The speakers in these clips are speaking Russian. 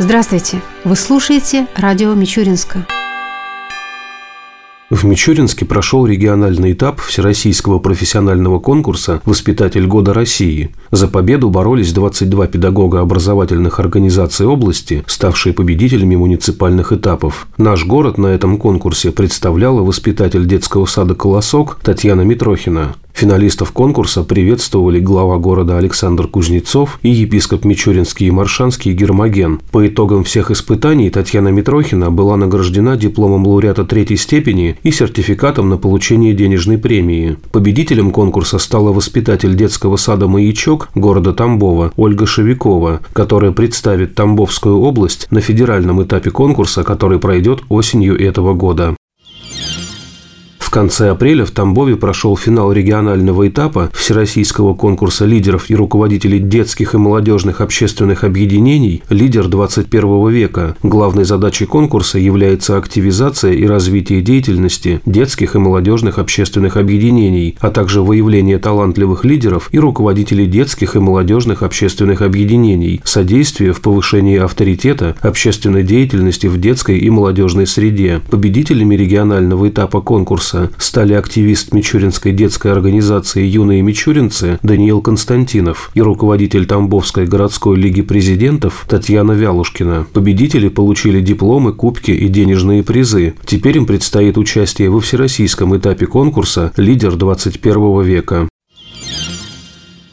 Здравствуйте! Вы слушаете радио Мичуринска. В Мичуринске прошел региональный этап Всероссийского профессионального конкурса «Воспитатель года России». За победу боролись 22 педагога образовательных организаций области, ставшие победителями муниципальных этапов. Наш город на этом конкурсе представляла воспитатель детского сада «Колосок» Татьяна Митрохина. Финалистов конкурса приветствовали глава города Александр Кузнецов и епископ Мичуринский и Маршанский Гермоген. По итогам всех испытаний Татьяна Митрохина была награждена дипломом лауреата третьей степени и сертификатом на получение денежной премии. Победителем конкурса стала воспитатель детского сада «Маячок» города Тамбова Ольга Шевикова, которая представит Тамбовскую область на федеральном этапе конкурса, который пройдет осенью этого года. В конце апреля в Тамбове прошел финал регионального этапа Всероссийского конкурса лидеров и руководителей детских и молодежных общественных объединений «Лидер 21 века». Главной задачей конкурса является активизация и развитие деятельности детских и молодежных общественных объединений, а также выявление талантливых лидеров и руководителей детских и молодежных общественных объединений, содействие в повышении авторитета общественной деятельности в детской и молодежной среде. Победителями регионального этапа конкурса конкурса стали активист Мичуринской детской организации «Юные мичуринцы» Даниил Константинов и руководитель Тамбовской городской лиги президентов Татьяна Вялушкина. Победители получили дипломы, кубки и денежные призы. Теперь им предстоит участие во всероссийском этапе конкурса «Лидер 21 века».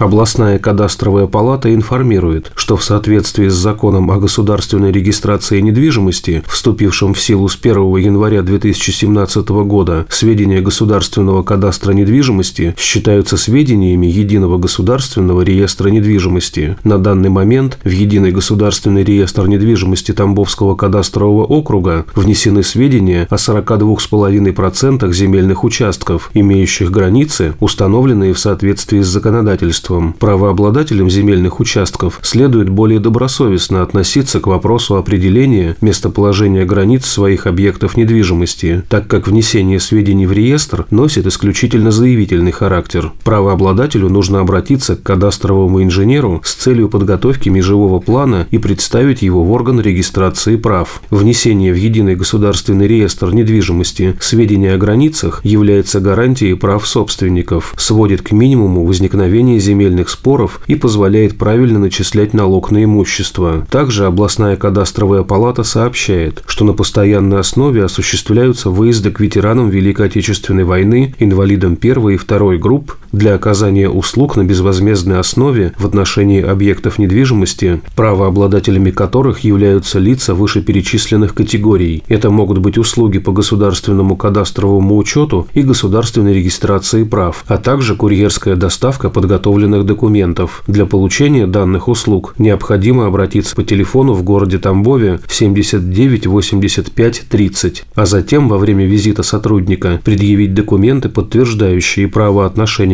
Областная кадастровая палата информирует, что в соответствии с законом о государственной регистрации недвижимости, вступившим в силу с 1 января 2017 года, сведения государственного кадастра недвижимости считаются сведениями Единого государственного реестра недвижимости. На данный момент в Единый государственный реестр недвижимости Тамбовского кадастрового округа внесены сведения о 42,5% земельных участков, имеющих границы, установленные в соответствии с законодательством государством, правообладателям земельных участков следует более добросовестно относиться к вопросу определения местоположения границ своих объектов недвижимости, так как внесение сведений в реестр носит исключительно заявительный характер. Правообладателю нужно обратиться к кадастровому инженеру с целью подготовки межевого плана и представить его в орган регистрации прав. Внесение в единый государственный реестр недвижимости сведений о границах является гарантией прав собственников, сводит к минимуму возникновение земельных земельных споров и позволяет правильно начислять налог на имущество. Также областная кадастровая палата сообщает, что на постоянной основе осуществляются выезды к ветеранам Великой Отечественной войны, инвалидам первой и второй групп для оказания услуг на безвозмездной основе в отношении объектов недвижимости, правообладателями которых являются лица вышеперечисленных категорий. Это могут быть услуги по государственному кадастровому учету и государственной регистрации прав, а также курьерская доставка подготовленных документов. Для получения данных услуг необходимо обратиться по телефону в городе Тамбове 79 85 30, а затем во время визита сотрудника предъявить документы, подтверждающие право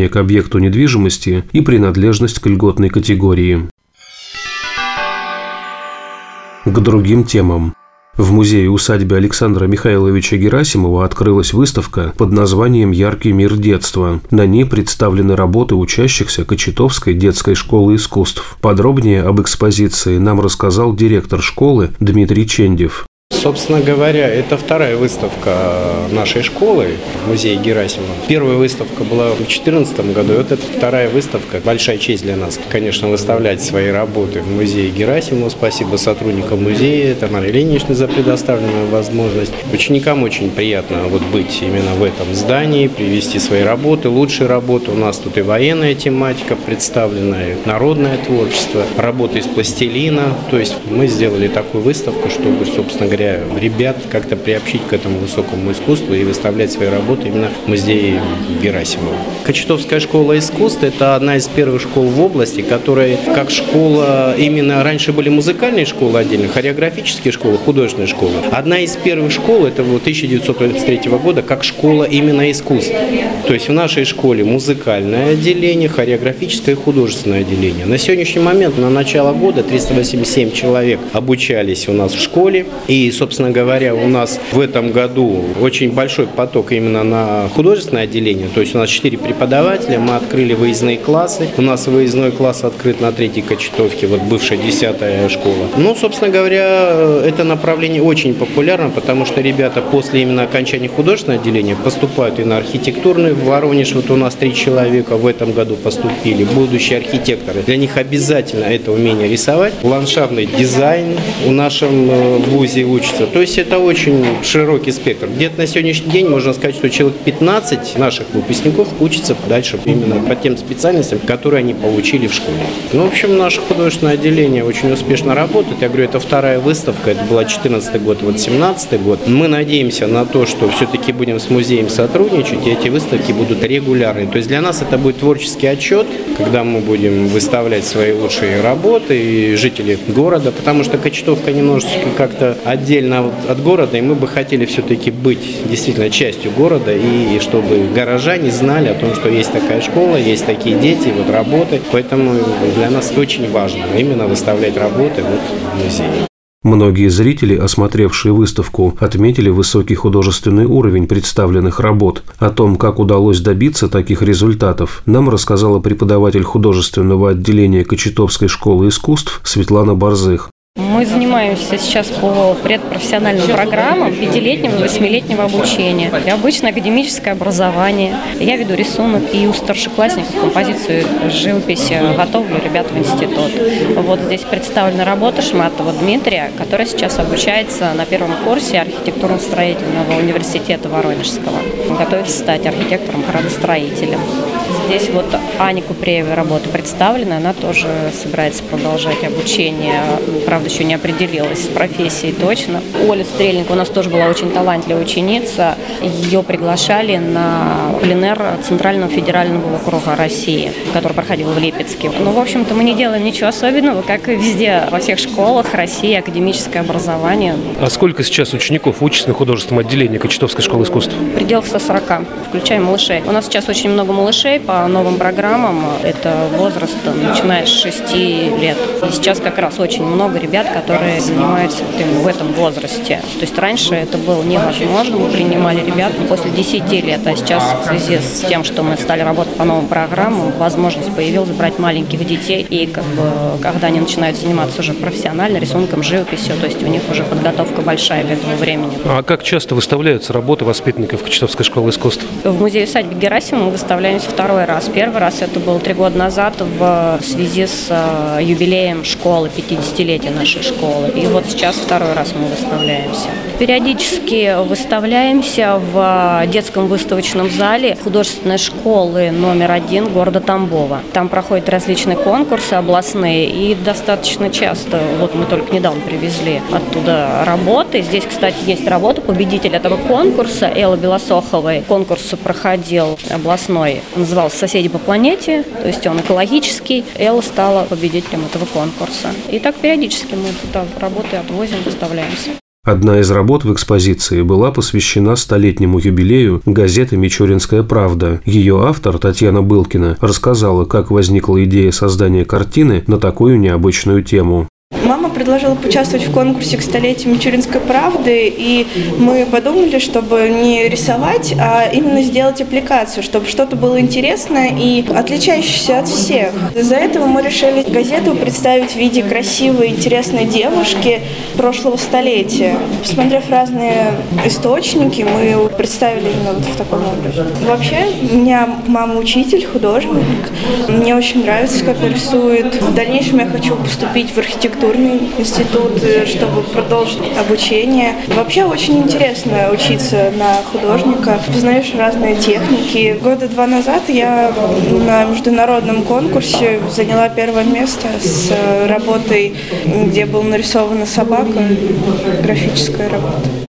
отношения к объекту недвижимости и принадлежность к льготной категории. К другим темам. В музее-усадьбе Александра Михайловича Герасимова открылась выставка под названием «Яркий мир детства». На ней представлены работы учащихся Кочетовской детской школы искусств. Подробнее об экспозиции нам рассказал директор школы Дмитрий Чендев. Собственно говоря, это вторая выставка нашей школы в музее Герасимова. Первая выставка была в 2014 году, и вот это вторая выставка. Большая честь для нас, конечно, выставлять свои работы в музее Герасимова. Спасибо сотрудникам музея, Тамаре Ильиничне за предоставленную возможность. Ученикам очень приятно вот быть именно в этом здании, привести свои работы, лучшие работы. У нас тут и военная тематика представлена, и народное творчество, работы из пластилина. То есть мы сделали такую выставку, чтобы, собственно говоря, ребят как-то приобщить к этому высокому искусству и выставлять свои работы именно в музее Герасимова. Кочетовская школа искусств – это одна из первых школ в области, которая как школа, именно раньше были музыкальные школы отдельно, хореографические школы, художественные школы. Одна из первых школ, это вот 1933 года, как школа именно искусств. То есть в нашей школе музыкальное отделение, хореографическое и художественное отделение. На сегодняшний момент, на начало года, 387 человек обучались у нас в школе. И, собственно говоря, у нас в этом году очень большой поток именно на художественное отделение. То есть у нас 4 преподавателя, мы открыли выездные классы. У нас выездной класс открыт на третьей Кочетовке, вот бывшая 10 школа. Ну, собственно говоря, это направление очень популярно, потому что ребята после именно окончания художественного отделения поступают и на архитектурный. В Воронеж вот у нас три человека в этом году поступили, будущие архитекторы. Для них обязательно это умение рисовать. Ландшафтный дизайн в нашем э, вузе учится. То есть это очень широкий спектр. Где-то на сегодняшний день можно сказать, что человек 15 наших выпускников учатся дальше именно по тем специальностям, которые они получили в школе. Ну, в общем, наше художественное отделение очень успешно работает. Я говорю, это вторая выставка, это была 14 год, вот 17 год. Мы надеемся на то, что все-таки будем с музеем сотрудничать, и эти выставки будут регулярны. То есть для нас это будет творческий отчет, когда мы будем выставлять свои лучшие работы и жители города, потому что Кочетовка немножечко как-то отдельно от города, и мы бы хотели все-таки быть действительно частью города, и чтобы горожане знали о том, что есть такая школа, есть такие дети, вот работы. Поэтому для нас очень важно именно выставлять работы вот в музее. Многие зрители, осмотревшие выставку, отметили высокий художественный уровень представленных работ. О том, как удалось добиться таких результатов, нам рассказала преподаватель художественного отделения Кочетовской школы искусств Светлана Борзых. Мы занимаемся сейчас по предпрофессиональным программам пятилетнего и восьмилетнего обучения. И обычно академическое образование. Я веду рисунок и у старшеклассников композицию живопись готовлю ребят в институт. Вот здесь представлена работа Шматова Дмитрия, который сейчас обучается на первом курсе архитектурно-строительного университета Воронежского. Готовится стать архитектором-градостроителем. Здесь вот Аня Купреева работа представлена, она тоже собирается продолжать обучение, правда, еще не определилась с профессией точно. Оля Стрельникова у нас тоже была очень талантливая ученица, ее приглашали на пленер Центрального федерального округа России, который проходил в Липецке. Ну, в общем-то, мы не делаем ничего особенного, как и везде, во всех школах России, академическое образование. А сколько сейчас учеников учится на художественном отделении Кочетовской школы искусств? В пределах 140, включая малышей. У нас сейчас очень много малышей, по новым программам. Это возраст начиная с 6 лет. И сейчас как раз очень много ребят, которые занимаются в этом возрасте. То есть раньше это было невозможно. Мы принимали ребят после 10 лет, а сейчас в связи с тем, что мы стали работать по новым программам, возможность появилась брать маленьких детей. И как бы, когда они начинают заниматься уже профессионально рисунком, живописью, то есть у них уже подготовка большая к этому времени. А как часто выставляются работы воспитанников Кочетовской школы искусств? В музее усадьбы Герасимова мы выставляемся второй раз. Первый раз это было три года назад в связи с э, юбилеем школы, 50-летия нашей школы. И вот сейчас второй раз мы выставляемся. Периодически выставляемся в детском выставочном зале художественной школы номер один города Тамбова. Там проходят различные конкурсы областные и достаточно часто, вот мы только недавно привезли оттуда работы. Здесь, кстати, есть работа победителя этого конкурса Эллы Белосоховой. Конкурс проходил областной, назывался «Соседи по планете», то есть он экологический. Элла стала победителем этого конкурса. И так периодически мы туда работы отвозим, выставляемся. Одна из работ в экспозиции была посвящена столетнему юбилею газеты «Мичуринская правда». Ее автор, Татьяна Былкина, рассказала, как возникла идея создания картины на такую необычную тему. Мама предложила поучаствовать в конкурсе к столетию Мичуринской правды, и мы подумали, чтобы не рисовать, а именно сделать аппликацию, чтобы что-то было интересное и отличающееся от всех. Из-за этого мы решили газету представить в виде красивой, интересной девушки прошлого столетия. Посмотрев разные источники, мы представили именно вот в таком образе. Вообще, у меня мама учитель, художник. Мне очень нравится, как рисует. В дальнейшем я хочу поступить в архитектуру архитектурный институт, э, чтобы продолжить обучение. Вообще очень интересно учиться на художника, познаешь разные техники. Года два назад я на международном конкурсе заняла первое место с работой, где была нарисована собака, графическая работа.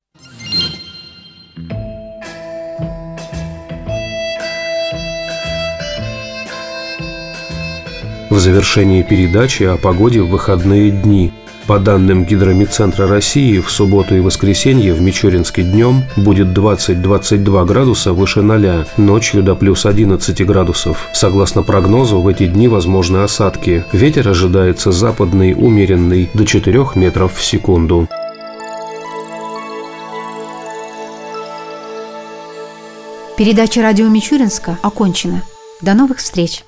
В завершении передачи о погоде в выходные дни. По данным Гидромедцентра России, в субботу и воскресенье в Мичуринске днем будет 20-22 градуса выше 0, ночью до плюс 11 градусов. Согласно прогнозу, в эти дни возможны осадки. Ветер ожидается западный, умеренный, до 4 метров в секунду. Передача радио Мичуринска окончена. До новых встреч!